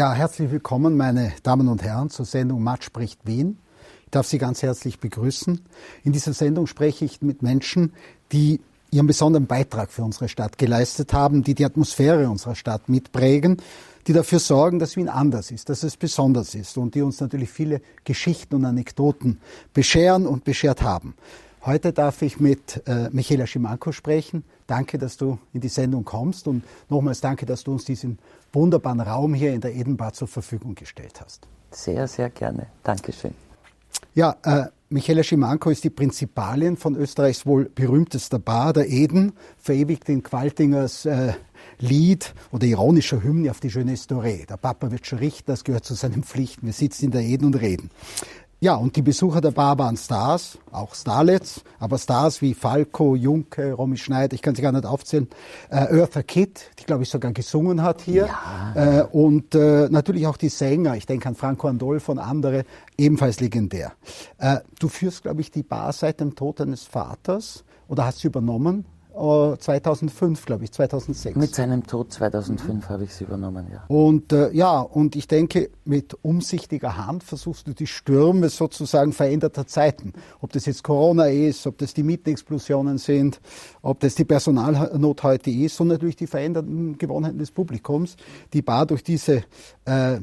Ja, herzlich willkommen, meine Damen und Herren, zur Sendung Matt spricht Wien. Ich darf Sie ganz herzlich begrüßen. In dieser Sendung spreche ich mit Menschen, die ihren besonderen Beitrag für unsere Stadt geleistet haben, die die Atmosphäre unserer Stadt mitprägen, die dafür sorgen, dass Wien anders ist, dass es besonders ist und die uns natürlich viele Geschichten und Anekdoten bescheren und beschert haben. Heute darf ich mit äh, Michaela Schimanko sprechen. Danke, dass du in die Sendung kommst und nochmals danke, dass du uns diesen wunderbaren Raum hier in der Edenbar zur Verfügung gestellt hast. Sehr, sehr gerne. Dankeschön. Ja, äh, Michaela Schimanko ist die Prinzipalin von Österreichs wohl berühmtester Bar, der Eden, verewigt in Qualtingers äh, Lied oder ironischer Hymne auf die Jeunesse Doré. Der Papa wird schon richten, das gehört zu seinen Pflichten. Wir sitzen in der Eden und reden. Ja, und die Besucher der Bar waren Stars, auch Starlets, aber Stars wie Falco, Junke, Romy Schneider, ich kann sie gar nicht aufzählen, äh, Eartha Kitt, die glaube ich sogar gesungen hat hier, ja. äh, und äh, natürlich auch die Sänger, ich denke an Franco Andolfo und andere, ebenfalls legendär. Äh, du führst, glaube ich, die Bar seit dem Tod deines Vaters oder hast sie übernommen? 2005, glaube ich, 2006. Mit seinem Tod 2005 mhm. habe ich sie übernommen, ja. Und äh, ja, und ich denke, mit umsichtiger Hand versuchst du die Stürme sozusagen veränderter Zeiten, ob das jetzt Corona ist, ob das die Mietenexplosionen sind, ob das die Personalnot heute ist und natürlich die veränderten Gewohnheiten des Publikums, die Bar durch diese äh,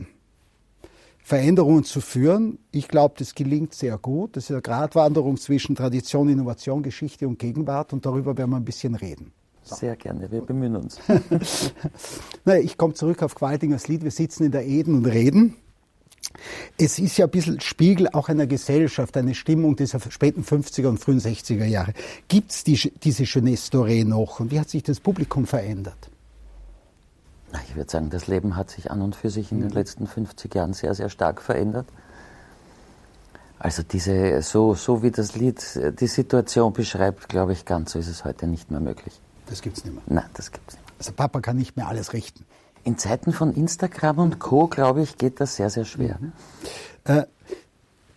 Veränderungen zu führen. Ich glaube, das gelingt sehr gut. Das ist eine Gratwanderung zwischen Tradition, Innovation, Geschichte und Gegenwart und darüber werden wir ein bisschen reden. So. Sehr gerne, wir bemühen uns. naja, ich komme zurück auf Qualtingers Lied. Wir sitzen in der Eden und reden. Es ist ja ein bisschen Spiegel auch einer Gesellschaft, eine Stimmung dieser späten 50er und frühen 60er Jahre. Gibt es die, diese Jeunesse Doré noch und wie hat sich das Publikum verändert? Ich würde sagen, das Leben hat sich an und für sich in den mhm. letzten 50 Jahren sehr, sehr stark verändert. Also diese, so, so wie das Lied die Situation beschreibt, glaube ich, ganz so ist es heute nicht mehr möglich. Das gibt es nicht mehr. Nein, das gibt es nicht mehr. Also Papa kann nicht mehr alles richten. In Zeiten von Instagram und Co., glaube ich, geht das sehr, sehr schwer. Mhm. Äh,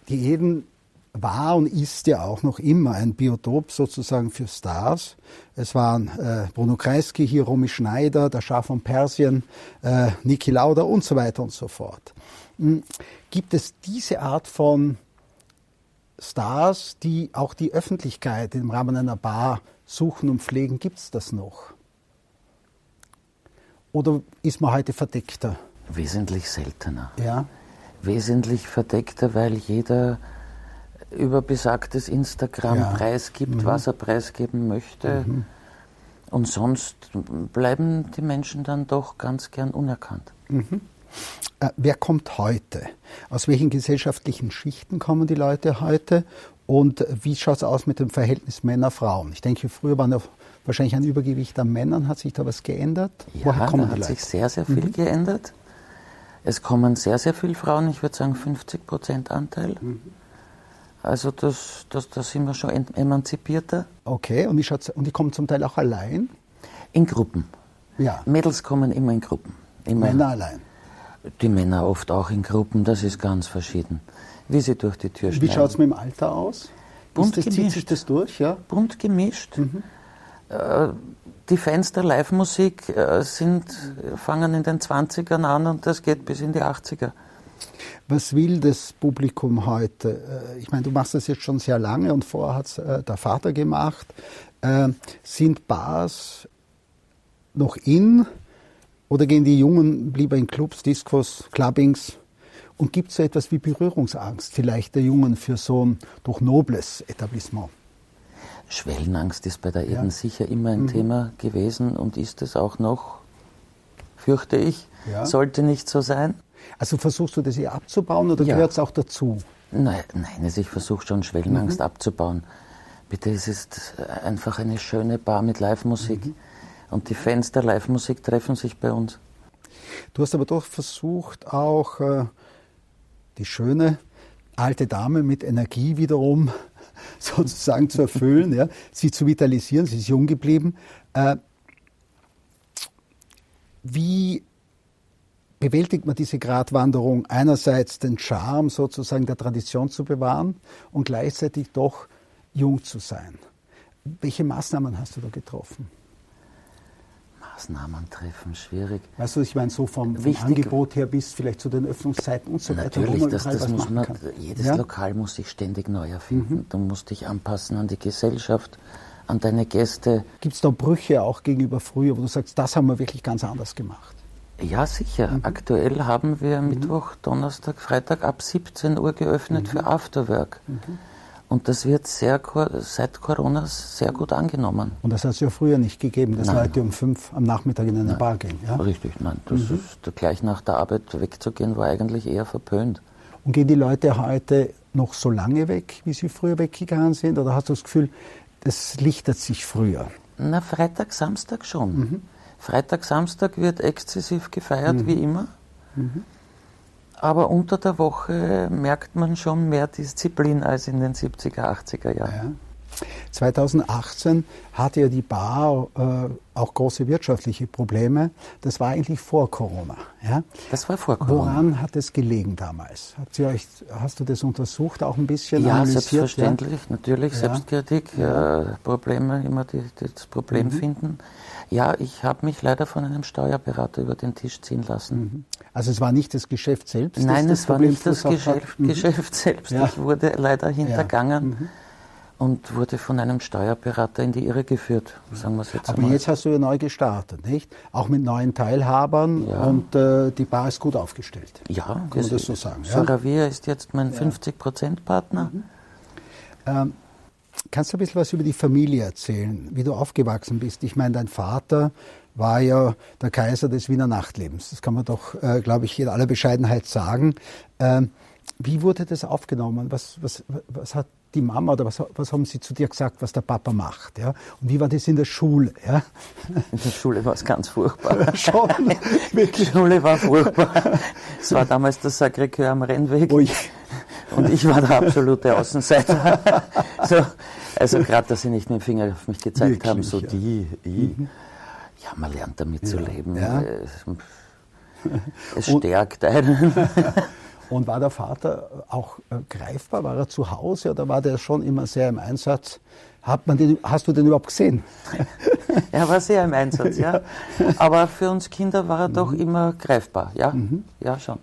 die Eden war und ist ja auch noch immer ein Biotop sozusagen für Stars. Es waren äh, Bruno Kreisky, hier Romy Schneider, der Schaf von Persien, äh, Niki Lauda und so weiter und so fort. Hm. Gibt es diese Art von Stars, die auch die Öffentlichkeit im Rahmen einer Bar suchen und pflegen? Gibt es das noch? Oder ist man heute verdeckter? Wesentlich seltener. Ja. Wesentlich verdeckter, weil jeder über besagtes Instagram ja. preisgibt, mhm. was er preisgeben möchte. Mhm. Und sonst bleiben die Menschen dann doch ganz gern unerkannt. Mhm. Äh, wer kommt heute? Aus welchen gesellschaftlichen Schichten kommen die Leute heute? Und wie schaut es aus mit dem Verhältnis Männer-Frauen? Ich denke, früher war da wahrscheinlich ein Übergewicht an Männern. Hat sich da was geändert? Ja, Woher kommen da hat sich sehr, sehr viel mhm. geändert. Es kommen sehr, sehr viele Frauen, ich würde sagen 50 Prozent Anteil. Mhm. Also das, das, da sind wir schon emanzipierter. Okay, und die, und die kommen zum Teil auch allein? In Gruppen. Ja. Mädels kommen immer in Gruppen. Immer. Männer allein? Die Männer oft auch in Gruppen, das ist ganz verschieden. Wie sie durch die Tür Wie schaut es mit dem Alter aus? Bunt das, gemischt. Zieht sich das durch, ja? Bunt gemischt. Mhm. Äh, die Fans der Live-Musik äh, sind, fangen in den 20ern an und das geht bis in die 80er. Was will das Publikum heute? Äh, ich meine, du machst das jetzt schon sehr lange und vorher hat es äh, der Vater gemacht. Äh, sind Bars noch in oder gehen die Jungen lieber in Clubs, Discos, Clubbings? Und gibt es so etwas wie Berührungsangst vielleicht der Jungen für so ein doch nobles Etablissement? Schwellenangst ist bei der Eden ja. sicher immer ein mhm. Thema gewesen und ist es auch noch, fürchte ich. Ja. Sollte nicht so sein. Also versuchst du das eher abzubauen oder ja. gehört es auch dazu? Nein, nein also ich versuche schon Schwellenangst mhm. abzubauen. Bitte, es ist einfach eine schöne Bar mit Live-Musik. Mhm. Und die Fans der Live-Musik treffen sich bei uns. Du hast aber doch versucht, auch äh, die schöne alte Dame mit Energie wiederum sozusagen zu erfüllen, ja, sie zu vitalisieren. Sie ist jung geblieben. Äh, wie bewältigt man diese Gratwanderung, einerseits den Charme sozusagen der Tradition zu bewahren und gleichzeitig doch jung zu sein. Welche Maßnahmen hast du da getroffen? Maßnahmen treffen, schwierig. Weißt du, ich meine, so vom, vom Angebot her bis vielleicht zu den Öffnungszeiten und so weiter. Natürlich, das, das muss man, jedes ja? Lokal muss sich ständig neu erfinden. Mhm. Du musst dich anpassen an die Gesellschaft, an deine Gäste. Gibt es da Brüche auch gegenüber früher, wo du sagst, das haben wir wirklich ganz anders gemacht? Ja, sicher. Mhm. Aktuell haben wir mhm. Mittwoch, Donnerstag, Freitag ab 17 Uhr geöffnet für mhm. Afterwork. Mhm. Und das wird sehr, seit Corona sehr gut angenommen. Und das hat es ja früher nicht gegeben, dass nein. Leute um fünf am Nachmittag in eine nein. Bar gehen. Ja? Richtig, nein. Das mhm. ist, gleich nach der Arbeit wegzugehen, war eigentlich eher verpönt. Und gehen die Leute heute noch so lange weg, wie sie früher weggegangen sind? Oder hast du das Gefühl, das lichtet sich früher? Na, Freitag, Samstag schon. Freitag, Samstag wird exzessiv gefeiert, mhm. wie immer. Mhm. Aber unter der Woche merkt man schon mehr Disziplin als in den 70er, 80er Jahren. Ja. 2018 hatte ja die Bar äh, auch große wirtschaftliche Probleme. Das war eigentlich vor Corona. Ja? Das war vor Corona. Woran hat es gelegen damals? Euch, hast du das untersucht, auch ein bisschen Ja, selbstverständlich, ja? natürlich, ja. Selbstkritik, ja. Äh, Probleme, immer die, die das Problem mhm. finden. Ja, ich habe mich leider von einem Steuerberater über den Tisch ziehen lassen. Mhm. Also es war nicht das Geschäft selbst? Nein, es war nicht das Geschäft, mhm. Geschäft selbst. Ich wurde leider hintergangen. Mhm und wurde von einem Steuerberater in die Irre geführt, sagen wir es jetzt Aber einmal. jetzt hast du ja neu gestartet, nicht? Auch mit neuen Teilhabern ja. und äh, die Bar ist gut aufgestellt. Ja, kann man das so sagen. Soravia ja? ist jetzt mein ja. 50-Prozent-Partner. Mhm. Ähm, kannst du ein bisschen was über die Familie erzählen, wie du aufgewachsen bist? Ich meine, dein Vater war ja der Kaiser des Wiener Nachtlebens. Das kann man doch, äh, glaube ich, in aller Bescheidenheit sagen. Ähm, wie wurde das aufgenommen? Was, was, was hat die Mama oder was, was haben sie zu dir gesagt, was der Papa macht? Ja? Und wie war das in der Schule? Ja? In der Schule war es ganz furchtbar. Schon, wirklich. Die Schule war furchtbar. Es war damals das Sacré-Cœur am Rennweg. Ui. Und ich war der absolute Außenseiter. So, also gerade, dass sie nicht mit dem Finger auf mich gezeigt wirklich, haben, so ja. die, ich. Mhm. Ja, man lernt damit ja. zu leben. Ja. Es, stärkt einen. Und war der Vater auch äh, greifbar? War er zu Hause oder war der schon immer sehr im Einsatz? Hat man den, hast du den überhaupt gesehen? er war sehr im Einsatz, ja. Aber für uns Kinder war er mhm. doch immer greifbar, ja. Mhm. Ja, schon.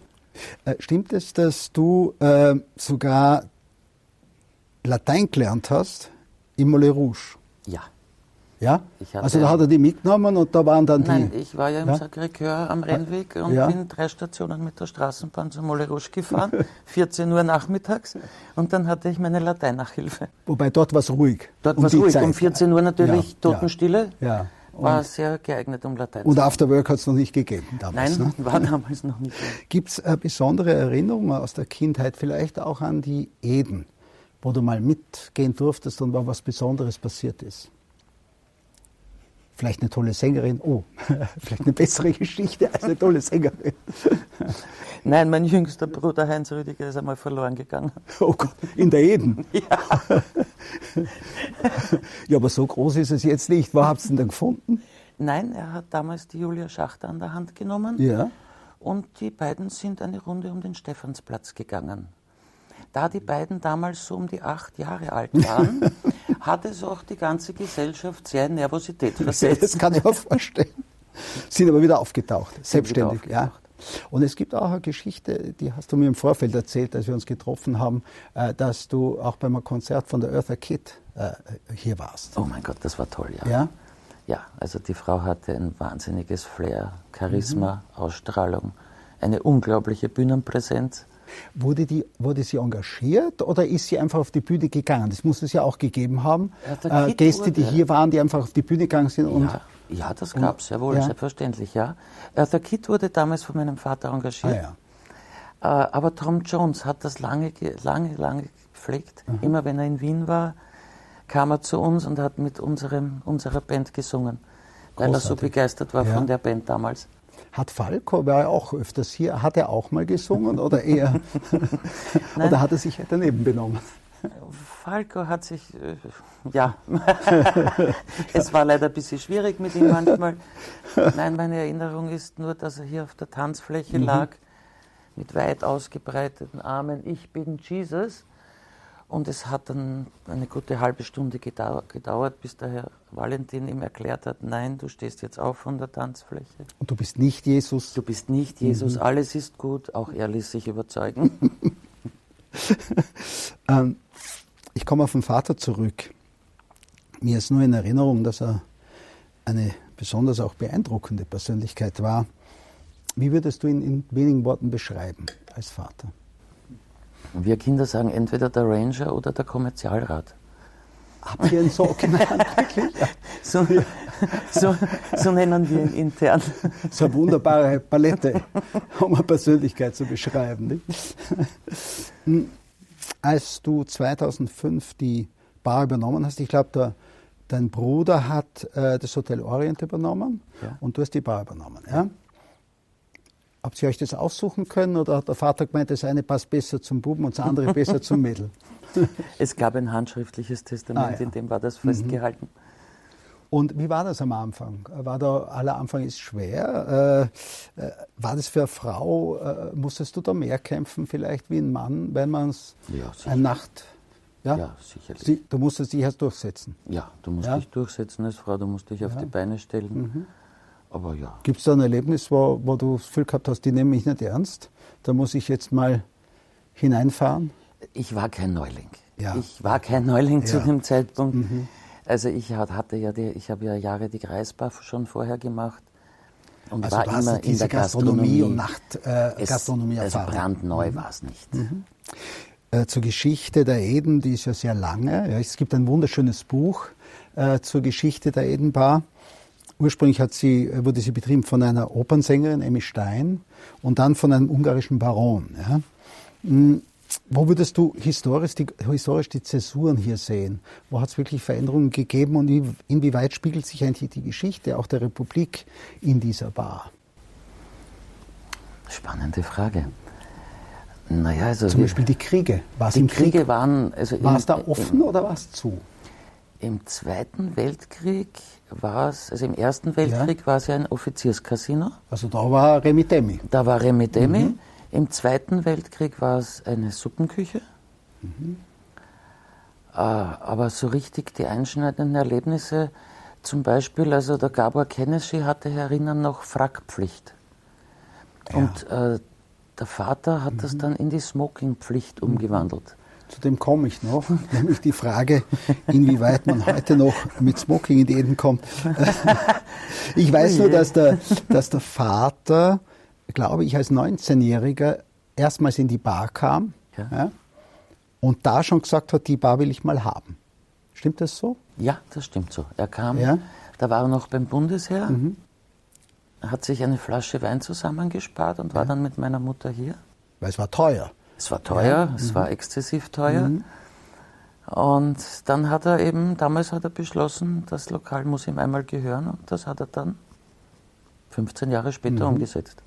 Äh, stimmt es, dass du äh, sogar Latein gelernt hast im Moulin Rouge? Ja. Ja? also da hat er die mitgenommen und da waren dann die. Nein, ich war ja im ja? Sacré-Cœur am Rennweg und ja? bin drei Stationen mit der Straßenbahn zum Moulin Rouge gefahren, 14 Uhr nachmittags und dann hatte ich meine Latein-Nachhilfe. Wobei dort war es ruhig. Dort um war es ruhig, Zeit. um 14 Uhr natürlich ja, Totenstille. Ja. War sehr geeignet, um Latein zu Und Afterwork hat es noch nicht gegeben damals. Nein, ne? war damals noch nicht. Gibt es äh, besondere Erinnerungen aus der Kindheit, vielleicht auch an die Eden, wo du mal mitgehen durftest und wo was Besonderes passiert ist? vielleicht eine tolle Sängerin. Oh, vielleicht eine bessere Geschichte als eine tolle Sängerin. Nein, mein jüngster Bruder Heinz Rüdiger ist einmal verloren gegangen. Oh Gott, in der Eden? Ja. ja, aber so groß ist es jetzt nicht. Wo habt ihr ihn denn gefunden? Nein, er hat damals die Julia Schachter an der Hand genommen. Ja. Und die beiden sind eine Runde um den Stephansplatz gegangen. Da die beiden damals so um die acht Jahre alt waren, hat es auch die ganze Gesellschaft sehr in Nervosität versetzt. Das kann ich mir vorstellen. Sind aber wieder aufgetaucht, selbstständig. Wieder aufgetaucht. Ja. Und es gibt auch eine Geschichte, die hast du mir im Vorfeld erzählt, als wir uns getroffen haben, äh, dass du auch beim Konzert von der Eartha Kitt äh, hier warst. Oh mein Gott, das war toll, ja. Ja, ja also die Frau hatte ein wahnsinniges Flair, Charisma, mhm. Ausstrahlung, eine unglaubliche Bühnenpräsenz. Wurde, die, wurde sie engagiert oder ist sie einfach auf die Bühne gegangen? Das muss es ja auch gegeben haben. Ja, äh, Gäste, die hier waren, die einfach auf die Bühne gegangen sind. Und, ja, ja das gab es ja wohl, ja. selbstverständlich, ja. Eartha Kitt wurde damals von meinem Vater engagiert. Ah, ja. äh, aber Tom Jones hat das lange, lange, lange gepflegt. Mhm. Immer wenn er in Wien war, kam er zu uns und hat mit unserem, unserer Band gesungen, weil Großartig. er so begeistert war von der Band damals. Hat Falco, war ja auch öfters hier, hat er auch mal gesungen oder eher? oder hat er sich daneben benommen? Falco hat sich, äh, ja, es war leider ein bisschen schwierig mit ihm manchmal. Nein, meine Erinnerung ist nur, dass er hier auf der Tanzfläche mhm. lag, mit weit ausgebreiteten Armen, ich bin Jesus. Und es hat dann eine gute halbe Stunde gedauert, bis der Herr Valentin ihm erklärt hat, nein, du stehst jetzt auf von der Tanzfläche. Und du bist nicht Jesus. Du bist nicht Jesus, mhm. alles ist gut, auch er ließ sich überzeugen. ähm, ich komme auf den Vater zurück. Mir ist nur in Erinnerung, dass er eine besonders auch beeindruckende Persönlichkeit war. Wie würdest du ihn in wenigen Worten beschreiben als Vater? Wir Kinder sagen entweder der Ranger oder der Kommerzialrat. Habt ihr ihn so genannt, wirklich? So, so, so, nennen wir ihn intern. So eine wunderbare Palette, um eine Persönlichkeit zu beschreiben. Nicht? Als du 2005 die Bar übernommen hast, ich glaube, dein Bruder hat äh, das Hotel Orient übernommen ja. und du hast die Bar übernommen. Ja? Habt ihr euch das aussuchen können oder hat der Vater gemeint, das eine passt besser zum Buben und das andere besser zum Mädel? Es gab ein handschriftliches Testament, ah, ja. in dem war das festgehalten. Mhm. Und wie war das am Anfang? War da, aller Anfang ist schwer. Äh, äh, war das für eine Frau, äh, musstest du da mehr kämpfen vielleicht wie ein Mann, wenn man es ja, eine Nacht... Ja, ja sicherlich. Sie, du musstest dich erst durchsetzen. Ja, du musst ja? dich durchsetzen als Frau, du musst dich auf die Beine stellen. Mhm. Aber ja. Gibt es da ein Erlebnis, wo, wo du das Gefühl gehabt hast, die nehmen mich nicht ernst? Da muss ich jetzt mal hineinfahren? Ich war kein Neuling. Ja. Ich war kein Neuling zu dem Zeitpunkt. Mhm. Also ich hatte ja die, ich habe ja Jahre die Kreisbar schon vorher gemacht und also war immer in der Gastronomie, Gastronomie und Nachtgastronomie. Äh, also brandneu mhm. war es nicht. Mhm. Äh, zur Geschichte der Eden, die ist ja sehr lange. Ja, es gibt ein wunderschönes Buch äh, zur Geschichte der Edenbar. Ursprünglich hat sie, wurde sie betrieben von einer Opernsängerin, Emmy Stein, und dann von einem ungarischen Baron. Ja. Wo würdest du historisch die, historisch die Zäsuren hier sehen? Wo hat es wirklich Veränderungen gegeben und inwieweit spiegelt sich eigentlich die Geschichte auch der Republik in dieser Bar? Spannende Frage. Naja, also Zum Beispiel die Kriege. War's die Kriege Krieg? waren. Also war es da offen im, oder war es zu? Im Zweiten Weltkrieg war es, also im Ersten Weltkrieg ja. war es ja ein Offizierscasino. Also da war Remitemi. Da war Remitemi. Mhm. Im Zweiten Weltkrieg war es eine Suppenküche. Mhm. Äh, aber so richtig die einschneidenden Erlebnisse, zum Beispiel, also der Gabor Kennedy hatte herinnen noch Frackpflicht. Ja. Und äh, der Vater hat mhm. das dann in die Smokingpflicht umgewandelt. Zu dem komme ich noch, nämlich die Frage, inwieweit man heute noch mit Smoking in die Eden kommt. Ich weiß nur, dass der, dass der Vater, glaube ich, als 19-Jähriger erstmals in die Bar kam ja. Ja, und da schon gesagt hat, die Bar will ich mal haben. Stimmt das so? Ja, das stimmt so. Er kam, ja. da war er noch beim Bundesheer, mhm. hat sich eine Flasche Wein zusammengespart und war dann mit meiner Mutter hier. Weil es war teuer. Es war teuer, es mhm. war exzessiv teuer. Mhm. Und dann hat er eben, damals hat er beschlossen, das Lokal muss ihm einmal gehören und das hat er dann 15 Jahre später mhm. umgesetzt.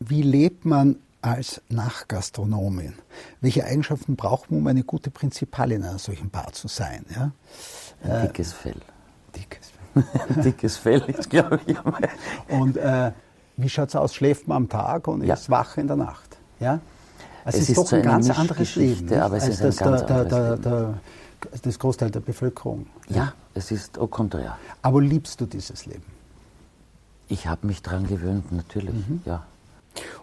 Wie lebt man als Nachgastronomin? Welche Eigenschaften braucht man, um eine gute Prinzipalin in einer solchen Bar zu sein? Ja? Ein äh, dickes Fell. Dickes Fell. dickes Fell ist, glaube ich. und äh, wie schaut es aus? Schläft man am Tag und ja. ist wach in der Nacht? Ja? Also es, es ist, doch ein ganz anderes Leben, aber es ist ein das, ganz der, anderes der, der, Leben. das Großteil der Bevölkerung. Ja, es ist au contraire. Aber liebst du dieses Leben? Ich habe mich daran gewöhnt, natürlich, mhm. ja.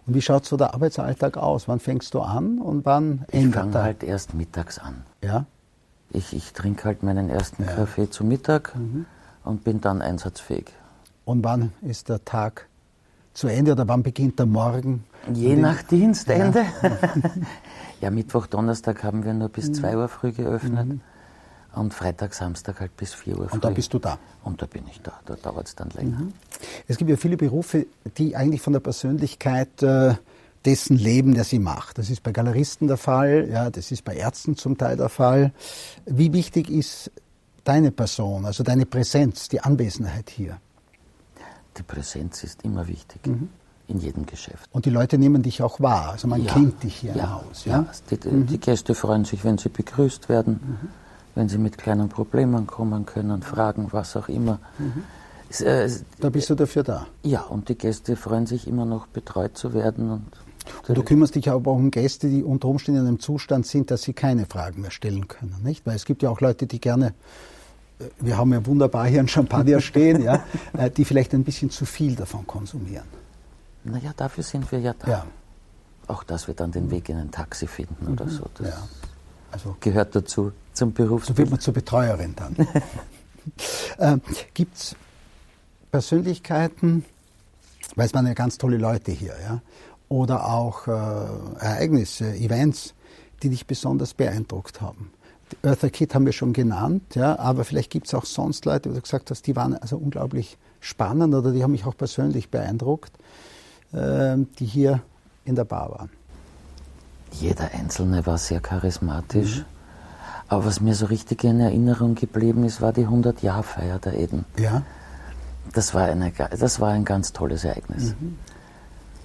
Und wie schaut so der Arbeitsalltag aus? Wann fängst du an und wann endet Ich fange halt erst mittags an. Ja? Ich, ich trinke halt meinen ersten ja. Kaffee zu Mittag mhm. und bin dann einsatzfähig. Und wann ist der Tag zu Ende oder wann beginnt der Morgen? Je nach Dienstende. Ja. ja, Mittwoch, Donnerstag haben wir nur bis 2 mhm. Uhr früh geöffnet. Mhm. Und Freitag, Samstag halt bis 4 Uhr früh. Und da bist du da? Und da bin ich da. Da dauert es dann länger. Mhm. Es gibt ja viele Berufe, die eigentlich von der Persönlichkeit äh, dessen leben, der sie macht. Das ist bei Galeristen der Fall, ja, das ist bei Ärzten zum Teil der Fall. Wie wichtig ist deine Person, also deine Präsenz, die Anwesenheit hier? Die Präsenz ist immer wichtig. Mhm in jedem Geschäft. Und die Leute nehmen dich auch wahr, also man ja, kennt dich hier ja, im Haus. Ja, ja die, mhm. die, Gäste freuen sich, wenn sie begrüßt werden, mhm. Wenn sie mit kleinen Problemen kommen können, fragen, was auch immer. Mhm. Äh, da bist du dafür da? Ja, und die Gäste freuen sich immer noch betreut zu werden. Und Du kümmerst dich aber auch um Gäste, die unter Umständen in einem Zustand sind, dass sie keine Fragen mehr stellen können, nicht? Weil es gibt ja auch Leute, die gerne, äh, wir haben ja wunderbar hier ein Champagner stehen, ja, äh, die vielleicht ein bisschen zu viel davon konsumieren. Naja, dafür sind wir ja da. Ja. Auch dass wir dann den Weg in ein Taxi finden oder mhm. so. Das ja. Also, gehört dazu, zum Beruf. So wird man zur Betreuerin dann. äh, Gibt es Persönlichkeiten, weil es waren ja ganz tolle Leute hier, ja, oder auch äh, Ereignisse, Events, die dich besonders beeindruckt haben. Eartha Kitt haben wir schon genannt, ja, aber vielleicht gibt es auch sonst Leute, wo du gesagt hast, die waren also unglaublich spannend oder die haben mich auch persönlich beeindruckt, äh, die hier in der Bar waren. Jeder Einzelne war sehr charismatisch. Mhm. Aber was mir so richtig in Erinnerung geblieben ist, war die 100-Jahr-Feier der Eden. Ja. Das war, eine, das war ein ganz tolles Ereignis. Mhm.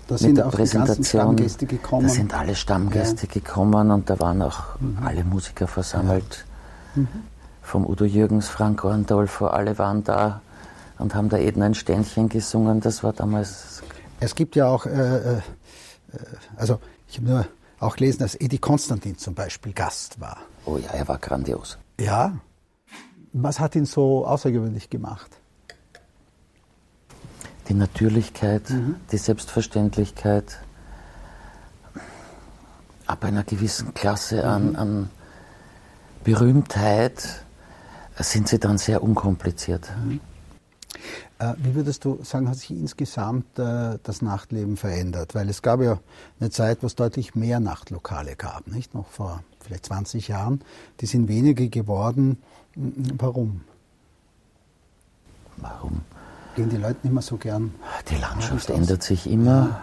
Da sind auch die ganzen Stammgäste gekommen. Da sind alle Stammgäste ja. gekommen und da waren auch mhm. alle Musiker versammelt. Ja. Mhm. Vom Udo Jürgens, Frank Orndolfo, alle waren da und haben da eben ein Ständchen gesungen. Das war damals. Es gibt ja auch, äh, äh, also ich habe nur auch gelesen, dass Edi Konstantin zum Beispiel Gast war. Oh ja, er war grandios. Ja. Was hat ihn so außergewöhnlich gemacht? die Natürlichkeit, mhm. die Selbstverständlichkeit, ab einer gewissen Klasse an, mhm. an Berühmtheit sind sie dann sehr unkompliziert. Mhm. Äh, wie würdest du sagen, hat sich insgesamt äh, das Nachtleben verändert? Weil es gab ja eine Zeit, wo es deutlich mehr Nachtlokale gab, nicht? Noch vor vielleicht 20 Jahren. Die sind weniger geworden. Warum? Warum? Gehen die Leute nicht mehr so gern? Die Landschaft ändert sich immer.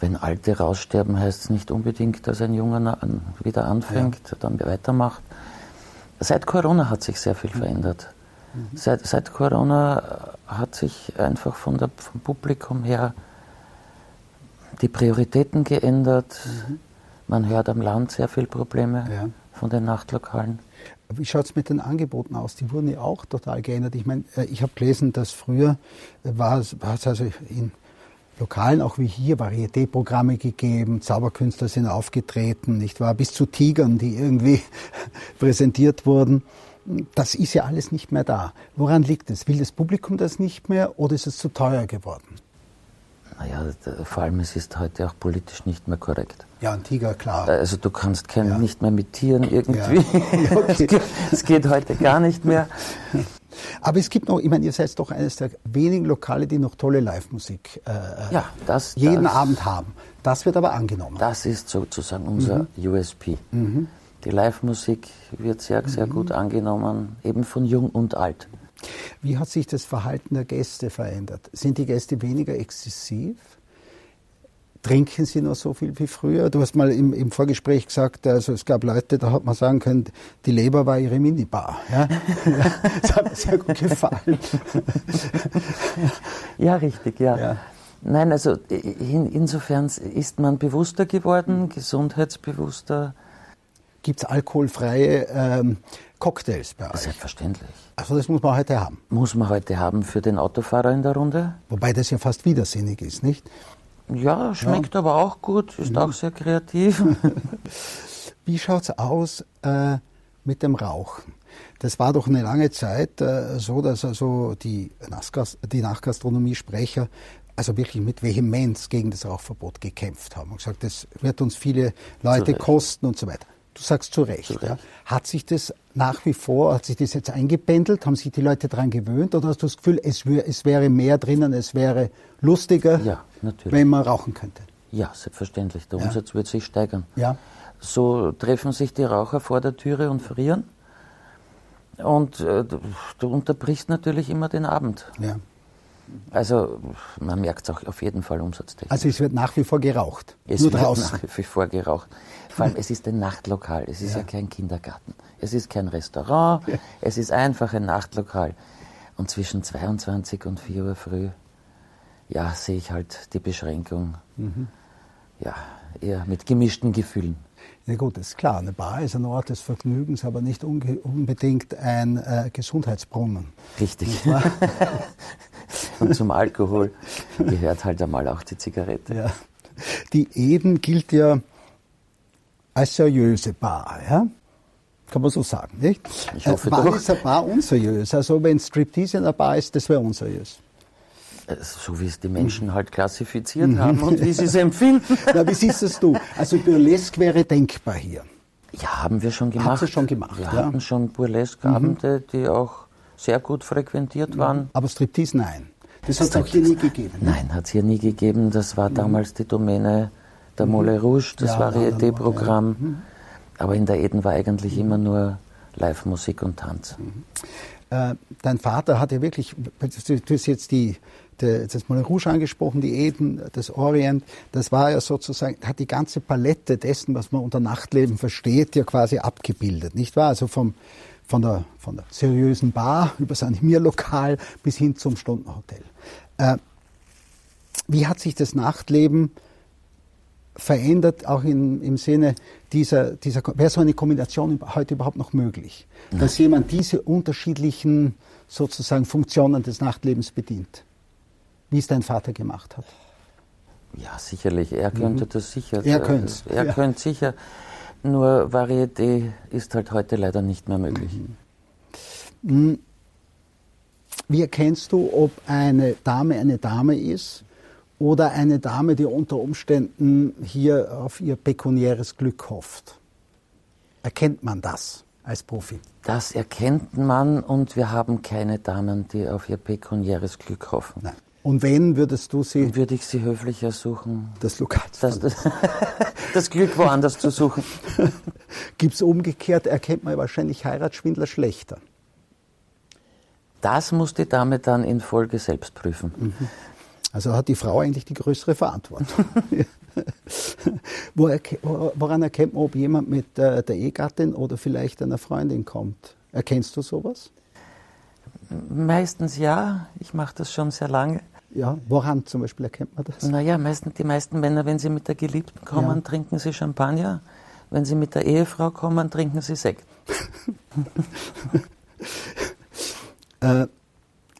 Wenn Alte raussterben, heißt es nicht unbedingt, dass ein Junger wieder anfängt, ja. dann weitermacht. Seit Corona hat sich sehr viel mhm. verändert. Mhm. Seit, seit, Corona hat sich einfach von der, vom Publikum her die Prioritäten geändert. Mhm. Man hört am Land sehr viele Probleme ja. von den Nachtlokalen. Wie schaut es mit den Angeboten aus? Die wurden ja auch total geändert. Ich meine, äh, ich habe gelesen, dass früher war es also in Lokalen, auch wie hier, Varieté-Programme gegeben, Zauberkünstler sind aufgetreten, nicht wahr? Bis zu Tigern, die irgendwie präsentiert wurden. Das ist ja alles nicht mehr da. Woran liegt es? Will das Publikum das nicht mehr oder ist es zu teuer geworden? Naja, vor allem es ist heute auch politisch nicht mehr korrekt. Ja, ein Tiger, klar. Also du kannst kein, ja. nicht mehr mit Tieren irgendwie. Ja. Okay. es, geht, es, geht, heute gar nicht mehr. Aber es gibt noch, ich meine, ihr seid doch eines der wenigen Lokale, die noch tolle Live-Musik äh, ja, das, jeden das, Abend haben. Das wird aber angenommen. Das ist sozusagen unser mhm. USP. Mhm. Die Live-Musik wird sehr, sehr mhm. gut angenommen, eben von jung und alt. Wie hat sich das Verhalten der Gäste verändert? Sind die Gäste weniger exzessiv? Trinken sie noch so viel wie früher? Du hast mal im, im, Vorgespräch gesagt, also es gab Leute, da hat man sagen können, die Leber war ihre Minibar. Ja? das hat mir sehr gut gefallen. ja, richtig, ja. ja. Nein, also in, insofern ist man bewusster geworden, gesundheitsbewusster. Gibt es alkoholfreie ähm, Cocktails bei euch? Selbstverständlich. Also das muss man heute haben. Muss man heute haben für den Autofahrer in der Runde. Wobei das ja fast widersinnig ist, nicht? Ja, schmeckt ja. aber auch gut, ist mhm. auch sehr kreativ. Wie schaut es aus äh, mit dem Rauchen? Das war doch eine lange Zeit äh, so, dass also die, die Nachgastronomie-Sprecher also wirklich mit Vehemenz gegen das Rauchverbot gekämpft haben und gesagt, das wird uns viele Leute kosten und so weiter. Du sagst zu Recht. Zu Recht. Ja. Hat sich das nach wie vor, hat sich das jetzt eingependelt? Haben sich die Leute daran gewöhnt? Oder hast du das Gefühl, es, es wäre mehr drinnen, es wäre lustiger, ja, wenn man rauchen könnte? Ja, selbstverständlich. Der ja. Umsatz wird sich steigern. Ja. So treffen sich die Raucher vor der Türe und frieren. Und äh, du unterbrichst natürlich immer den Abend. Ja. Also man merkt es auch auf jeden Fall umsatztechnisch. Also es wird nach wie vor geraucht. Es Nur wird draußen. nach wie vor geraucht. Vor allem, es ist ein Nachtlokal, es ist ja, ja kein Kindergarten, es ist kein Restaurant, ja. es ist einfach ein Nachtlokal. Und zwischen 22 und 4 Uhr früh, ja, sehe ich halt die Beschränkung, mhm. ja, eher mit gemischten Gefühlen. Ja gut, ist klar, eine Bar ist ein Ort des Vergnügens, aber nicht unbedingt ein äh, Gesundheitsbrunnen. Richtig. und zum Alkohol gehört halt einmal auch die Zigarette. Ja. die Eden gilt ja als seriöse Bar, ja? Kann man so sagen, nicht? Ich hoffe äh, Wann doch. ist eine Bar unseriös? Also wenn Striptease in einer Bar ist, das wäre unseriös. Äh, So wie es die Menschen halt klassifiziert haben und wie sie es empfinden. Na, wie siehst das du? Also Burlesque wäre denkbar hier. Ja, haben wir schon gemacht. Habt ihr schon gemacht, Wir ja. Mhm. hatten schon Burlesque-Abende, die auch sehr gut frequentiert waren. Aber Striptease nein. Das hat es auch hier nie gegeben. ne? Nein, hat es hier nie gegeben. Das war damals die Domäne der Molle Rouge, das Mhm. Ja, ja, Varieté-Programm. Mhm. Aber in der Eden war eigentlich immer nur Live-Musik und Tanz. Mhm. Äh, dein Vater hat ja wirklich, du du hast jetzt die, die, das Moulin Rouge angesprochen, die Eden, das Orient, das war ja sozusagen, hat die ganze Palette dessen, was man unter Nachtleben versteht, ja quasi abgebildet, nicht wahr? Also vom, von, der, von der seriösen Bar über das Animierlokal bis hin zum Stundenhotel. Äh, wie hat sich das Nachtleben verändert, auch in, im Sinne dieser, dieser, wäre so eine Kombination heute überhaupt noch möglich? Dass jemand diese unterschiedlichen sozusagen Funktionen des Nachtlebens bedient, wie es dein Vater gemacht hat? Ja, sicherlich. Er könnte das sicher. Mhm. Er könnt's, Er ja. könnte sicher. Nur Varieté ist halt heute leider nicht mehr möglich. Mhm. Wie erkennst du, ob eine Dame eine Dame ist oder eine Dame, die unter Umständen hier auf ihr pekuniäres Glück hofft? Erkennt man das als Profi? Das erkennt man und wir haben keine Damen, die auf ihr pekuniäres Glück hoffen. Nein. Und wenn würdest du sie Würde ich sie höflich ersuchen, das Lokal das, das, das Glück woanders zu suchen. Gibt es umgekehrt, erkennt man wahrscheinlich Heiratsschwindler schlechter. Das muss die Dame dann in Folge selbst prüfen. Also hat die Frau eigentlich die größere Verantwortung. Woran erkennt man, ob jemand mit äh, der Ehegattin oder vielleicht einer Freundin kommt? Erkennst du sowas? Meistens ja, ich mache das schon sehr lange. Ja, woran zum Beispiel erkennt man das? Naja, meistens, die meisten Männer, wenn sie mit der Geliebten kommen, Ja. trinken sie Champagner. Wenn sie mit der Ehefrau kommen, trinken sie Sekt. Äh,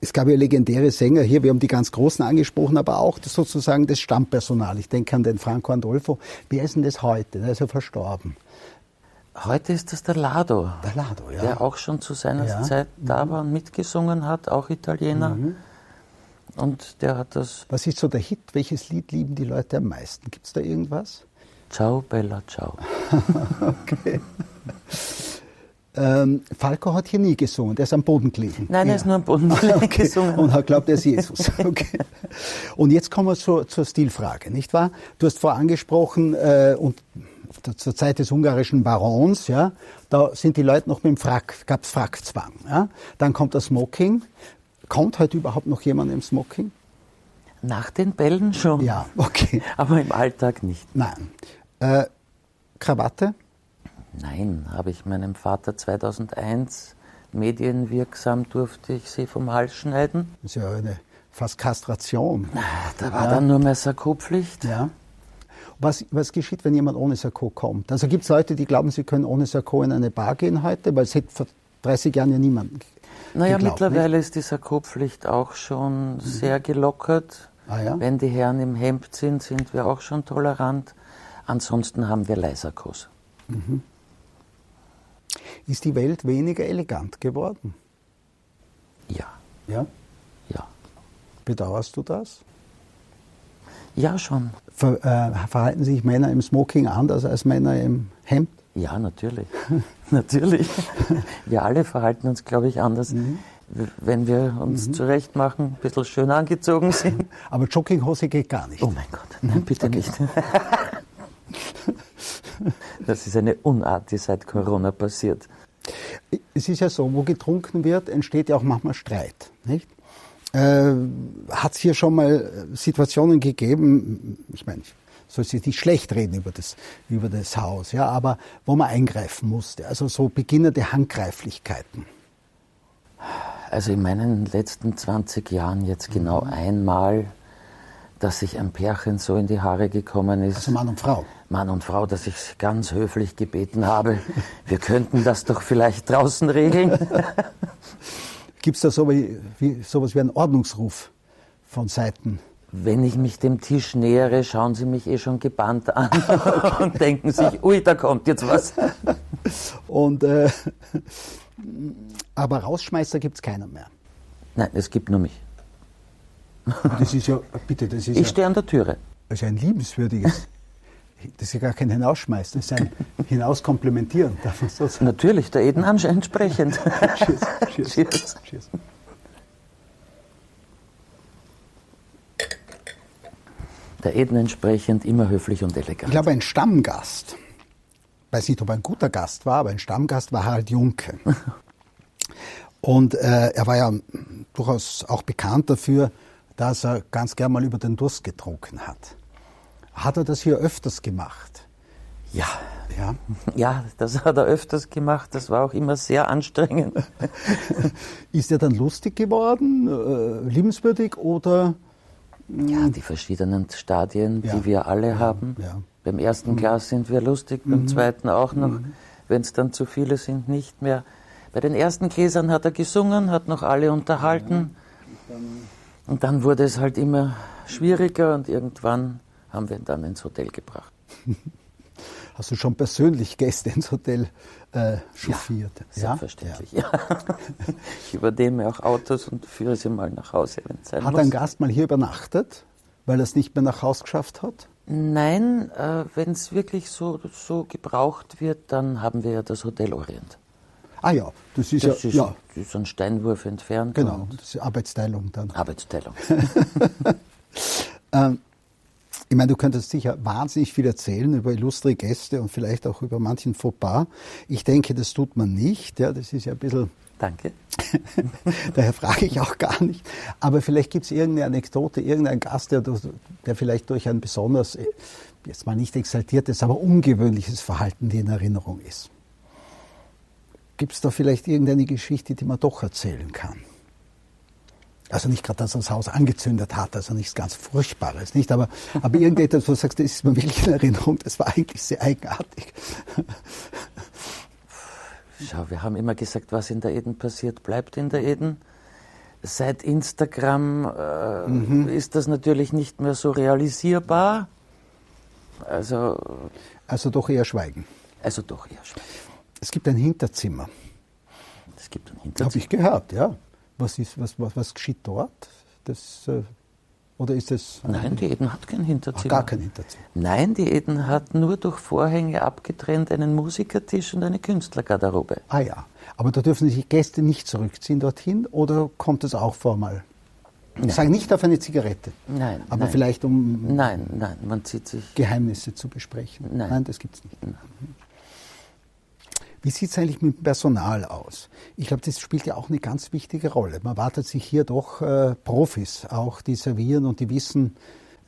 es gab ja legendäre Sänger hier, wir haben die ganz Großen angesprochen, aber auch das sozusagen das Stammpersonal. Ich denke an den Franco Andolfo. Wer ist denn das heute? Der ist ja verstorben. Heute ist das der Lado, Der Lado, ja. der auch schon zu seiner Ja. Mhm. Zeit da war und mitgesungen hat, auch Italiener. Und der hat das Was ist so der Hit? Welches Lied lieben die Leute am meisten? Gibt es da irgendwas? Ciao, Bella, ciao. Okay. ähm, Falco hat hier nie gesungen, der ist am Boden gelegen. Nein, er ist nur am Boden gesungen. Und hat glaubt, er ist Jesus. Okay. Und jetzt kommen wir zur, zur Stilfrage, nicht wahr? Du hast vorher angesprochen, äh, und zur Zeit des ungarischen Barons, ja, da sind die Leute noch mit dem Frack, gab es Frackzwang. Ja? Dann kommt das Smoking. Kommt heute überhaupt noch jemand im Smoking? Nach den Bällen schon. Ja, okay. Aber im Alltag nicht. Nein. Äh, Krawatte? Nein, habe ich meinem Vater 2001 medienwirksam durfte ich sie vom Hals schneiden. Das ist ja eine fast Kastration. Da war dann nur mehr Sakko-Pflicht. Ja. Was, was geschieht, wenn jemand ohne Sakko kommt? Also gibt es Leute, die glauben, sie können ohne Sakko in eine Bar gehen heute, weil es hätte vor 30 Jahren ja niemand Naja, mittlerweile ist die Sakko-Pflicht auch schon sehr gelockert. Ah, ja? Wenn die Herren im Hemd sind, sind wir auch schon tolerant. Ansonsten haben wir Leisakos. nicht? Ist die Welt weniger elegant geworden? Ja, Ja. ja. Bedauerst du das? Ja, schon. Ver, äh, verhalten sich Männer im Smoking anders als Männer im Hemd? Ja, natürlich. natürlich. Wir alle verhalten uns, glaube ich, anders, Mhm. wenn wir uns zurecht machen, ein bisschen schön angezogen sind. Aber Jogginghose geht gar nicht. Oh mein Gott, nein, bitte nicht. Das ist eine Unart, die seit Corona passiert. Es ist ja so, wo getrunken wird, entsteht ja auch manchmal Streit. Nicht? Äh, Hat es hier schon mal Situationen gegeben, ich meine, ich soll jetzt nicht schlecht reden über das, über das Haus, ja, aber wo man eingreifen musste, also so beginnende Handgreiflichkeiten. Also in meinen letzten 20 Jahren jetzt genau Mhm. einmal, dass sich ein Pärchen so in die Haare gekommen ist. Also Mann und Frau. Mann und Frau, dass ich ganz höflich gebeten habe, wir könnten das doch vielleicht draußen regeln. Gibt es da so wie, sowas wie einen Ordnungsruf von Seiten Wenn ich mich dem Tisch nähere, schauen sie mich eh schon gebannt an und denken sich, ui, da kommt jetzt was. Und, äh, aber Rausschmeißer gibt es keinen mehr. Nein, es gibt nur mich. Das ist ja, bitte, das ist Ich ja, stehe an der Türe. das ist ein liebenswürdiges. Das ist ja gar kein Hinausschmeißen, das ist ein Hinauskomplimentieren, darf man so sagen. Natürlich, der Eden entsprechend. Cheers. Cheers. Cheers. Cheers. Der Eden entsprechend immer höflich und elegant. Ich glaube, ein Stammgast, weiß nicht, ob er ein guter Gast war, aber ein Stammgast war Harald Junke. Und äh, er war ja durchaus auch bekannt dafür, dass er ganz gern mal über den Durst getrunken hat. Hat er das hier öfters gemacht? Ja, Ja. ja, das hat er öfters gemacht. Das war auch immer sehr anstrengend. Ist er dann lustig geworden, äh, liebenswürdig oder? Ja, die verschiedenen Stadien, Ja. die wir alle haben. ja. Beim ersten Glas sind wir lustig, beim zweiten auch noch. Wenn es dann zu viele sind, nicht mehr. Bei den ersten Gläsern hat er gesungen, hat noch alle unterhalten. Und dann wurde es halt immer schwieriger und irgendwann haben wir ihn dann ins Hotel gebracht. Hast du schon persönlich Gäste ins Hotel äh, chauffiert? Selbstverständlich, ja. Ich übernehme auch Autos und führe sie mal nach Hause, wenn es sein Hat muss. ein Gast mal hier übernachtet, weil er es nicht mehr nach Haus geschafft hat? Nein, äh, wenn es wirklich so, so gebraucht wird, dann haben wir ja das Hotel Orient. Ah ja, das ist Das ja, ist, ja das ist ein Steinwurf entfernt. genau, das ist Arbeitsteilung dann. Arbeitsteilung. Ähm, ich meine, du könntest sicher wahnsinnig viel erzählen über illustre Gäste und vielleicht auch über manchen Fauxpas. Ich denke, das tut man nicht. Ja, das ist ja ein bisschen, Danke. daher frage ich auch gar nicht. Aber vielleicht gibt es irgendeine Anekdote, irgendein Gast, der, der vielleicht durch ein besonders, äh, jetzt mal nicht exaltiertes, aber ungewöhnliches Verhalten in Erinnerung ist. Gibt es da vielleicht irgendeine Geschichte, die man doch erzählen kann? Also nicht gerade, dass er das Haus angezündet hat, also nichts ganz Furchtbares, nicht? Aber, aber irgendetwas, wo du sagst, das ist mir wirklich in Erinnerung, das war eigentlich sehr eigenartig. Schau, wir haben immer gesagt, was in der Eden passiert, bleibt in der Eden. Seit Instagram äh, ist das natürlich nicht mehr so realisierbar. Also, Also doch eher schweigen. also doch eher schwer. Es gibt ein Hinterzimmer, Es gibt ein habe Hinterzimmer. ich gehört, ja. Was, ist, was, was, was geschieht dort? Das, äh, oder ist es Nein, die Eden hat kein Ach, Hinterzimmer. gar kein Hinterzimmer? Nein, die Eden hat nur durch Vorhänge abgetrennt einen Musikertisch und eine Künstlergarderobe. Ah ja, aber da dürfen sich Gäste nicht zurückziehen dorthin oder kommt es auch vor mal? Ich sage nicht auf eine Zigarette, Nein. aber nein. vielleicht um Nein, nein, man zieht sich. Geheimnisse zu besprechen. Nein. das gibt es nicht. Wie sieht es eigentlich mit dem Personal aus? Ich glaube, das spielt ja auch eine ganz wichtige Rolle. Man wartet sich hier doch äh, Profis, auch die servieren und die wissen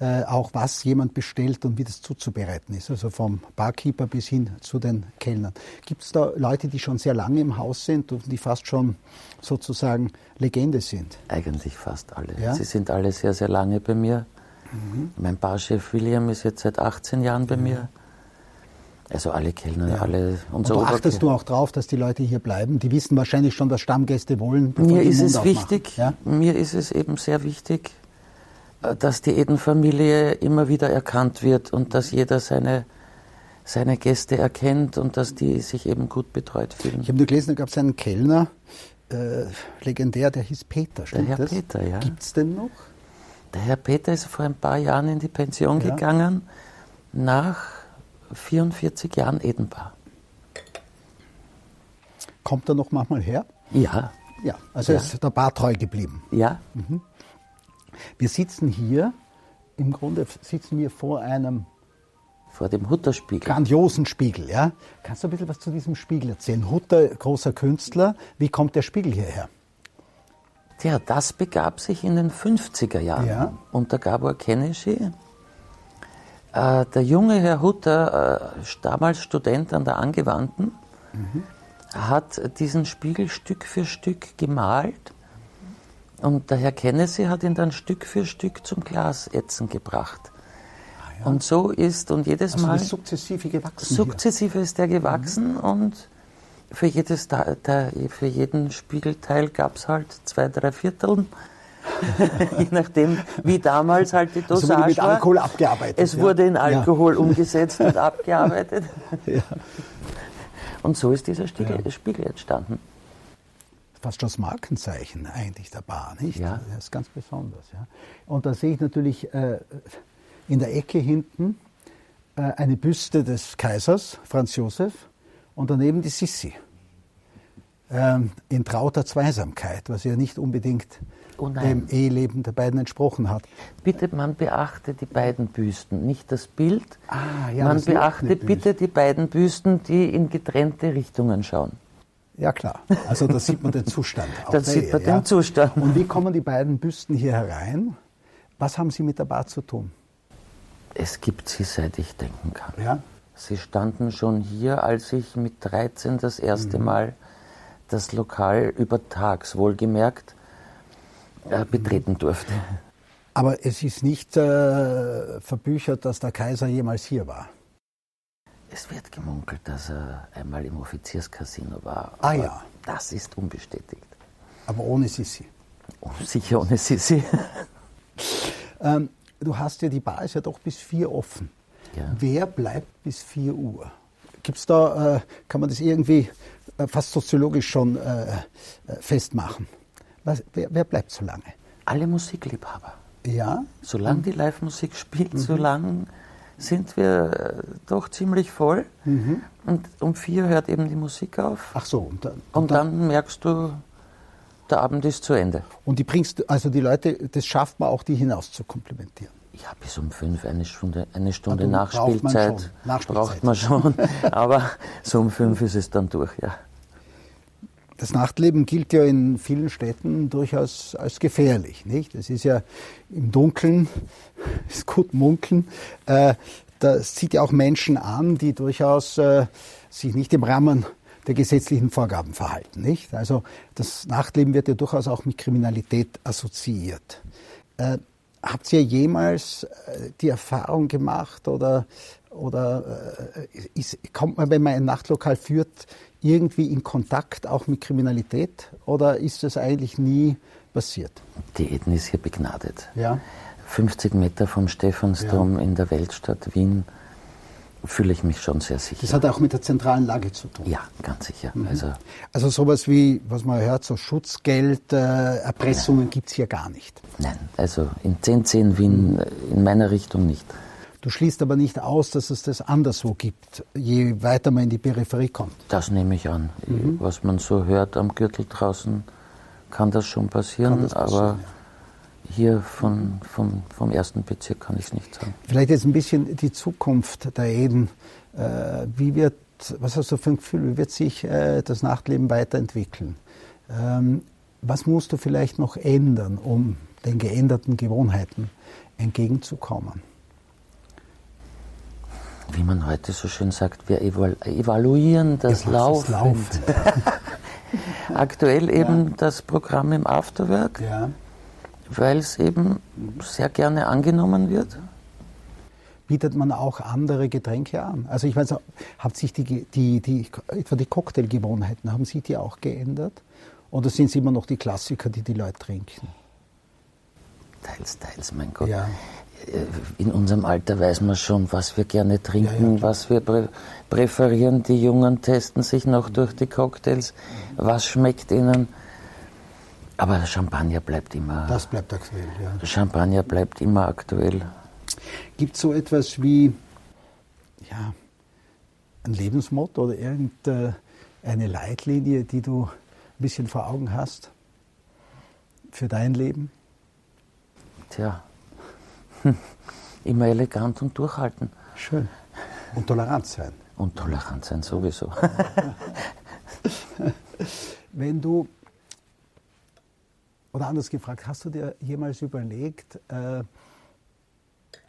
äh, auch, was jemand bestellt und wie das zuzubereiten ist. Also vom Barkeeper bis hin zu den Kellnern. Gibt es da Leute, die schon sehr lange im Haus sind und die fast schon sozusagen Legende sind? Eigentlich fast alle. Ja? Sie sind alle sehr, sehr lange bei mir. Mein Barchef William ist jetzt seit 18 Jahren bei mir. Also alle Kellner, alle Und unser du achtest du auch drauf, dass die Leute hier bleiben? Die wissen wahrscheinlich schon, was Stammgäste wollen. Mir ist es aufmachen. wichtig, Ja? mir ist es eben sehr wichtig, äh, dass die Eden-Familie immer wieder erkannt wird und dass jeder seine, seine Gäste erkennt und dass die sich eben gut betreut fühlen. Ich habe nur gelesen, da gab es einen Kellner, äh, legendär, der hieß Peter. Stimmt Herr das? Peter, ja. Gibt es den noch? Der Herr Peter ist vor ein paar Jahren in die Pension Ja. gegangen, nach 44 Jahren Edenbar. Kommt er noch manchmal her? Ja, Ja, also Ja. er ist der Bar treu geblieben. ja, Wir sitzen hier, im Grunde sitzen wir vor einem vor dem Hutterspiegel. grandiosen Spiegel. Ja? Kannst du ein bisschen was zu diesem Spiegel erzählen? Hutter, großer Künstler, wie kommt der Spiegel hierher? Tja, das begab sich in den 50er Jahren Ja. unter Gabor Kenishi. Äh, der junge Herr Hutter, äh, damals Student an der Angewandten, hat diesen Spiegel Stück für Stück gemalt. Und der Herr Kennedy hat ihn dann Stück für Stück zum Glasätzen gebracht. Und so ist, und jedes Ah Also Mal. ist sukzessive gewachsen. hier. Sukzessive ist er gewachsen und für, jedes, für jeden Spiegelteil gab es halt zwei, drei Viertel. Je nachdem, wie damals halt die Dosage also wurde mit war. Alkohol abgearbeitet. Es ja. wurde in Alkohol ja. umgesetzt und abgearbeitet. Ja. Und so ist dieser Spiegel, Spiegel entstanden. Fast schon das Markenzeichen eigentlich der Bar, nicht? Ja. Das ist ganz besonders. Ja. Und da sehe ich natürlich äh, in der Ecke hinten äh, eine Büste des Kaisers, Franz Josef, und daneben die Sissi. Ähm, in trauter Zweisamkeit, was ja nicht unbedingt Oh dem Eheleben der beiden entsprochen hat. Bitte, man beachte die beiden Büsten, nicht das Bild. Ah, ja, man das beachte bitte die beiden Büsten, die in getrennte Richtungen schauen. Ja klar, also da sieht man den Zustand. Da sieht man Ehe, ja. den Zustand. Und wie kommen die beiden Büsten hier herein? Was haben sie mit der Bar zu tun? Es gibt sie, seit ich denken kann. Ja? Sie standen schon hier, als ich mit 13 das erste Mhm. Mal das Lokal übertags, wohlgemerkt, äh, betreten durfte. Aber es ist nicht äh, verbüchert, dass der Kaiser jemals hier war. Es wird gemunkelt, dass er einmal im Offizierscasino war. Ah, ja. Das ist unbestätigt. Aber ohne Sissi. Oh, Sicher ohne Sissi. Ähm, du hast ja, die Bar ist ja doch bis vier offen. Ja. Wer bleibt bis 4 Uhr? Gibt's da, äh, kann man das irgendwie fast soziologisch schon äh, äh, festmachen? Was, wer, wer bleibt so lange? Alle Musikliebhaber. Ja? Solange die Live-Musik spielt, solange sind wir äh, doch ziemlich voll. Und um vier hört eben die Musik auf. Ach so. Und, dann, Und dann merkst du, der Abend ist zu Ende. und die bringst du, also die Leute, das schafft man auch, die hinaus zu komplimentieren. Ja, bis um fünf, eine Stunde, eine Stunde Ah, du- braucht man Nachspielzeit schon. Nachspielzeit. braucht man schon. Aber so um fünf ist es dann durch, ja. Das Nachtleben gilt ja in vielen Städten durchaus als gefährlich, nicht? Es ist ja im Dunkeln, ist gut munkeln. Äh, das zieht ja auch Menschen an, die durchaus äh, sich nicht im Rahmen der gesetzlichen Vorgaben verhalten, nicht? Also das Nachtleben wird ja durchaus auch mit Kriminalität assoziiert. Äh, habt ihr jemals äh, die Erfahrung gemacht oder, oder äh, ist, kommt man, wenn man ein Nachtlokal führt, irgendwie in Kontakt auch mit Kriminalität oder ist das eigentlich nie passiert? Die Eden ist hier begnadet. Ja. 50 Meter vom Stephansdom in der Weltstadt Wien fühle ich mich schon sehr sicher. Das hat auch mit der zentralen Lage zu tun. ja, ganz sicher. Mhm. Also Also sowas wie, was man hört, so Schutzgeld, äh, Erpressungen gibt's hier gar nicht. nein, also in 1010 Wien äh, in meiner Richtung nicht. Du schließt aber nicht aus, dass es das anderswo gibt, je weiter man in die Peripherie kommt. Das nehme ich an. Mhm. Was man so hört am Gürtel draußen, kann das schon passieren, das passieren, aber hier von, vom, vom ersten Bezirk kann ich es nicht sagen. Vielleicht jetzt ein bisschen die Zukunft der Eden. Äh, wie wird, was hast du für ein Gefühl, wie wird sich äh, das Nachtleben weiterentwickeln? Ähm, was musst du vielleicht noch ändern, um den geänderten Gewohnheiten entgegenzukommen? Wie man heute so schön sagt, wir evalu evaluieren das Was ist Laufen. Aktuell eben das Programm im Afterwork, Ja. weil es eben sehr gerne angenommen wird. Bietet man auch andere Getränke an? Also ich weiß, hat sich die, die, die, etwa die Cocktailgewohnheiten, haben sich die auch geändert? Oder sind es immer noch die Klassiker, die die Leute trinken? Teils, teils, mein Gott. Ja. Äh, In unserem Alter weiß man schon, was wir gerne trinken, Ja, ja, was wir prä präferieren. Die Jungen testen sich noch durch die Cocktails, was schmeckt ihnen. Aber Champagner bleibt immer, Das bleibt aktuell, ja. Champagner bleibt immer aktuell. Gibt es so etwas wie ja, ein Lebensmotto oder irgendeine Leitlinie, die du ein bisschen vor Augen hast für dein Leben? Tja. immer elegant und durchhalten. Schön. Und tolerant sein. Und tolerant sein sowieso. Wenn du, oder anders gefragt, hast du dir jemals überlegt, äh,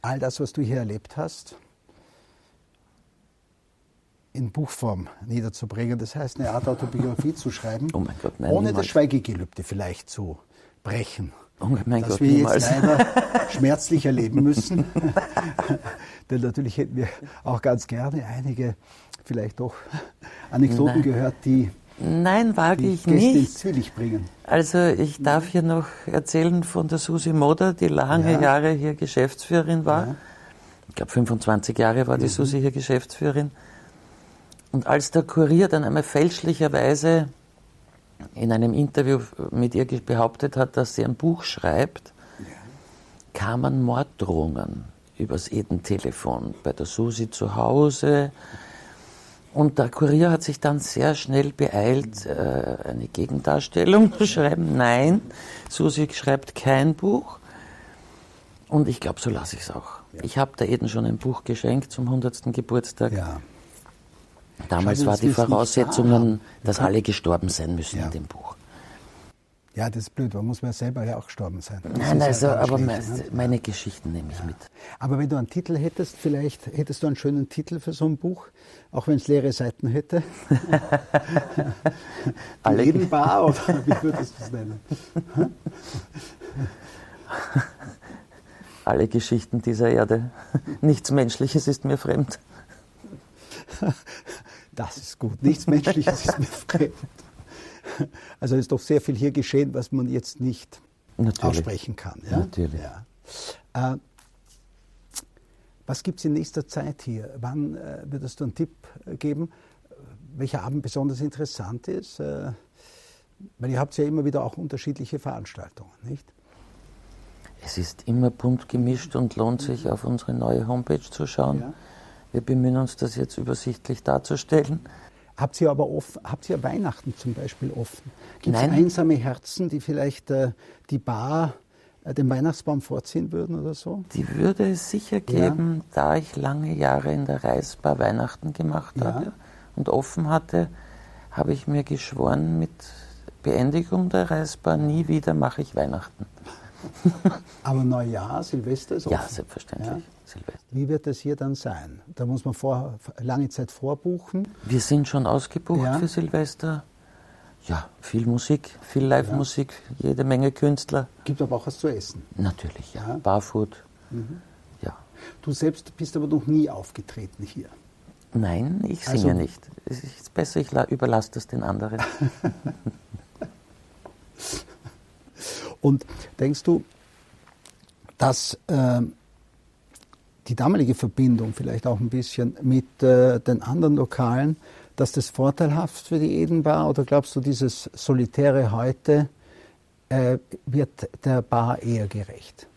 all das, was du hier erlebt hast, in Buchform niederzubringen, das heißt eine Art Autobiografie zu schreiben, Oh mein Gott, nein, ohne niemals. das Schweigegelübde vielleicht zu brechen. Oh mein das Gott, wir niemals. jetzt leider schmerzlich erleben müssen. Denn natürlich hätten wir auch ganz gerne einige vielleicht doch Anekdoten Nein. gehört, die Nein, wage ich Gäste nicht. ins Zwielicht bringen. Also ich darf hier noch erzählen von der Susi Moder, die lange Ja. Jahre hier Geschäftsführerin war. Ja. Ich glaube 25 Jahre war die Mhm. Susi hier Geschäftsführerin. Und als der Kurier dann einmal fälschlicherweise in einem Interview mit ihr behauptet hat, dass sie ein Buch schreibt, kamen Morddrohungen übers Eden-Telefon bei der Susi zu Hause. Und der Kurier hat sich dann sehr schnell beeilt, äh, eine Gegendarstellung zu schreiben. Nein, Susi schreibt kein Buch. Und ich glaube, so lasse ich es auch. Ich habe der Eden schon ein Buch geschenkt zum 100. Geburtstag. Ja. Damals war die Voraussetzungen, dass Ja. alle gestorben sein müssen Ja. in dem Buch. ja, das ist blöd, man muss man selber ja auch gestorben sein. Das Nein, ja also, ganz aber schlecht, me- ne? meine Geschichten nehme ich mit. Aber wenn du einen Titel hättest, vielleicht hättest du einen schönen Titel für so ein Buch, auch wenn es leere Seiten hätte. Alle- Jeden Bar oder wie würdest du es nennen? Alle Geschichten dieser Erde. Nichts Menschliches ist mir fremd. Das ist gut. Nichts Menschliches ist mir fremd. Also ist doch sehr viel hier geschehen, was man jetzt nicht Natürlich. aussprechen kann. Ja? Natürlich. Ja. Äh, was gibt es in nächster Zeit hier? Wann äh, würdest du einen Tipp äh, geben, welcher Abend besonders interessant ist? Äh, weil ihr habt ja immer wieder auch unterschiedliche Veranstaltungen, nicht? Es ist immer bunt gemischt und lohnt sich, auf unsere neue Homepage zu schauen. Ja. Wir bemühen uns, das jetzt übersichtlich darzustellen. Habt ihr aber offen, habt ihr Weihnachten zum Beispiel offen? Gibt es einsame Herzen, die vielleicht äh, die Bar, äh, den Weihnachtsbaum vorziehen würden oder so? Die würde es sicher geben, da ich lange Jahre in der Reisbar Weihnachten gemacht Ja. habe und offen hatte, habe ich mir geschworen, mit Beendigung der Reisbar nie wieder mache ich Weihnachten. Aber Neujahr, Silvester ist offen. Ja, selbstverständlich. Ja. Silvester. Wie wird das hier dann sein? Da muss man vor, lange Zeit vorbuchen. Wir sind schon ausgebucht Ja. für Silvester. Ja, viel Musik, viel Live-Musik, jede Menge Künstler. Gibt aber auch was zu essen. Natürlich, ja. Ja. Mhm. Barfood. Ja. Du selbst bist aber noch nie aufgetreten hier. Nein, ich singe Also- nicht. Es ist besser, ich la- überlasse das den anderen. Und denkst du, dass ähm, die damalige Verbindung vielleicht auch ein bisschen mit äh, den anderen Lokalen, dass das vorteilhaft für die Eden war? Oder glaubst du, dieses Solitäre heute äh, wird der Bar eher gerecht?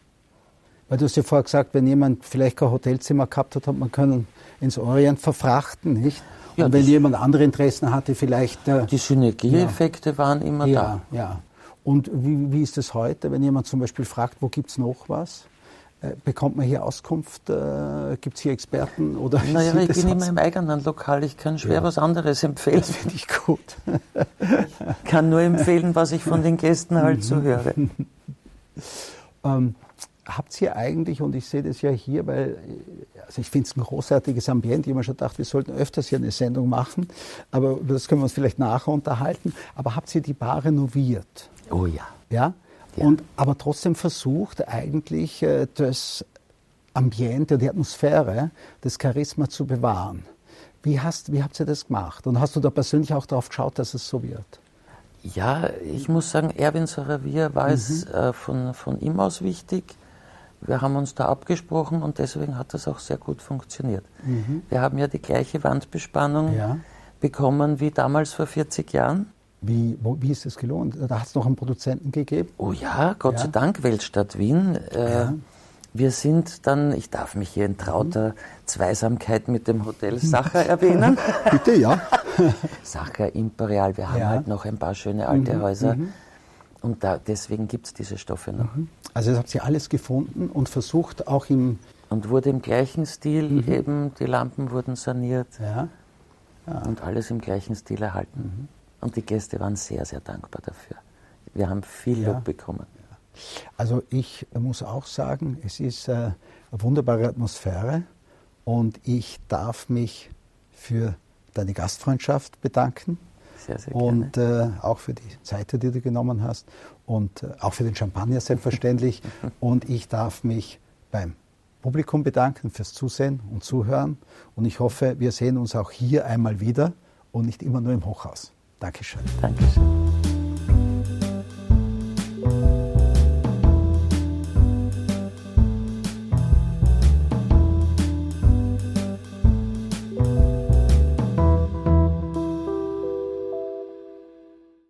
Weil du hast ja vorher gesagt, wenn jemand vielleicht kein Hotelzimmer gehabt hat, hat man können ins Orient verfrachten, nicht? Ja, Und wenn jemand andere Interessen hatte, vielleicht äh, Die Synergieeffekte waren immer ja, ja. Und wie, wie ist es heute, wenn jemand zum Beispiel fragt, wo gibt es noch was? Äh, bekommt man hier Auskunft? Äh, gibt es hier Experten? Oder Naja, ich bin immer im eigenen Lokal. Ich kann schwer Ja. was anderes empfehlen. Das finde ich gut. Ich kann nur empfehlen, was ich von den Gästen halt so höre. Ähm, habt ihr eigentlich, und ich sehe das ja hier, weil also ich finde es ein großartiges Ambiente, ich habe mir schon gedacht, wir sollten öfters hier eine Sendung machen, aber das können wir uns vielleicht nachher unterhalten. Aber habt ihr die Bar renoviert? Oh ja. Ja? Ja. Und, aber trotzdem versucht eigentlich äh, das Ambiente, die Atmosphäre, das Charisma zu bewahren. Wie, hast, wie habt ihr das gemacht? Und hast du da persönlich auch darauf geschaut, dass es so wird? Ja, ich muss sagen, Erwin Saravier war es Mhm. äh, von, von ihm aus wichtig. Wir haben uns da abgesprochen und deswegen hat das auch sehr gut funktioniert. Wir haben ja die gleiche Wandbespannung Mhm. Ja. bekommen wie damals vor 40 Jahren. Wie, wo, wie ist das gelohnt? Da hat es noch einen Produzenten gegeben? Oh ja, Gott Ja. sei Dank, Weltstadt Wien. Äh, Ja. Wir sind dann, ich darf mich hier in trauter Zweisamkeit mit dem Hotel Sacher erwähnen. Bitte, ja. Sacher Imperial, wir haben Ja. Mhm, halt noch ein paar schöne alte Häuser. Und da, deswegen gibt es diese Stoffe noch. Also das habt ihr alles gefunden und versucht auch im, Und wurde im gleichen Stil Mhm. eben, die Lampen wurden saniert ja, und alles im gleichen Stil erhalten. Und die Gäste waren sehr, sehr dankbar dafür. Wir haben viel Ja. Lob bekommen. Also ich muss auch sagen, es ist äh, eine wunderbare Atmosphäre und ich darf mich für deine Gastfreundschaft bedanken Sehr, sehr gerne. und äh, auch für die Zeit, die du genommen hast und äh, auch für den Champagner selbstverständlich. und ich darf mich beim Publikum bedanken fürs Zusehen und Zuhören und ich hoffe, wir sehen uns auch hier einmal wieder und nicht immer nur im Hochhaus. Dankeschön. Dankeschön.